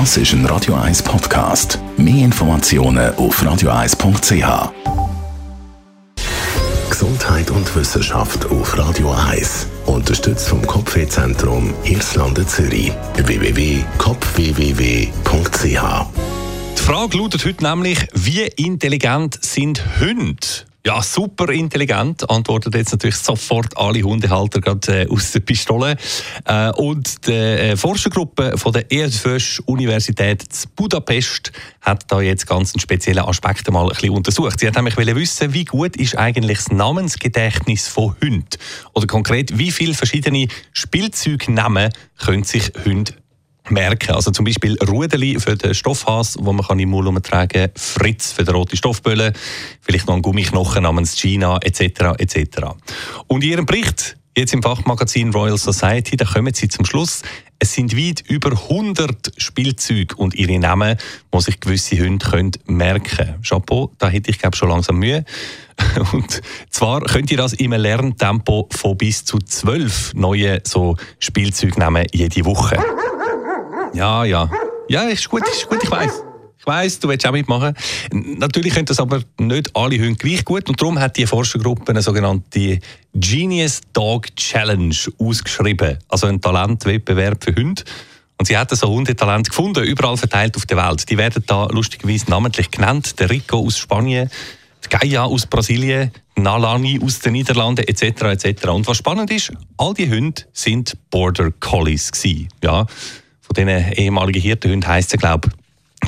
Das ist ein Radio 1 Podcast. Mehr Informationen auf radio1.ch. Gesundheit und Wissenschaft auf Radio 1. Unterstützt vom Kopfwehzentrum Irlande Zürich. www.kopfwww.ch Die Frage lautet heute nämlich, wie intelligent sind Hunde? Ja, super intelligent, antwortet jetzt natürlich sofort alle Hundehalter gerade äh, aus der Pistole. Äh, und die äh, Forschergruppe von der ESFÖS Universität zu Budapest hat da jetzt ganz einen speziellen Aspekt mal ein bisschen untersucht. Sie hat nämlich wissen, wie gut ist eigentlich das Namensgedächtnis von Hunden? Oder konkret, wie viele verschiedene Spielzeugnamen können sich Hunde merken. Also zum Beispiel Rudeli für den Stoffhas, wo man kann im Mund tragen Fritz für den roten Stoffböllen, vielleicht noch ein Gummiknochen namens Gina etc. etc. Und in ihrem Bericht Jetzt im Fachmagazin Royal Society, da kommen sie zum Schluss. Es sind weit über 100 Spielzeuge und ihre Namen, die sich gewisse Hunde können merken. Chapeau, da hätte ich glaube schon langsam Mühe. Und zwar könnt ihr das im Lerntempo von bis zu zwölf neuen so Spielzeugnamen jede Woche. Ja, ja. Ja, ist gut, ist gut, ich weiß. Ich weiss, du willst auch mitmachen. Natürlich können das aber nicht alle Hunde gleich gut und darum hat die Forschergruppe eine sogenannte Genius Dog Challenge ausgeschrieben. Also ein Talentwettbewerb für Hunde. Und sie hat so Hundetalent gefunden, überall verteilt auf der Welt. Die werden da lustigerweise namentlich genannt. Der Rico aus Spanien, die Gaia aus Brasilien, Nalani aus den Niederlanden etc. etc. Und was spannend ist, all die Hunde sind Border Collies gewesen. Ja, diesen ehemaligen Hirtenhunden heisst es, glaube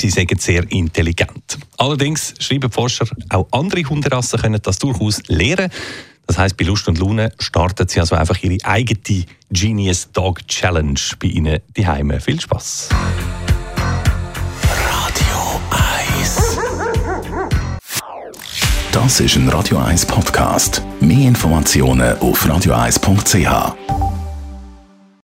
sie sind sehr intelligent. Allerdings schreiben Forscher, auch andere Hunderassen können das durchaus lernen. Das heißt, bei Lust und Laune starten sie also einfach ihre eigene Genius Dog Challenge bei ihnen die Heime. Viel Spaß. Radio 1 Das ist ein Radio 1 Podcast. Mehr Informationen auf radio1.ch.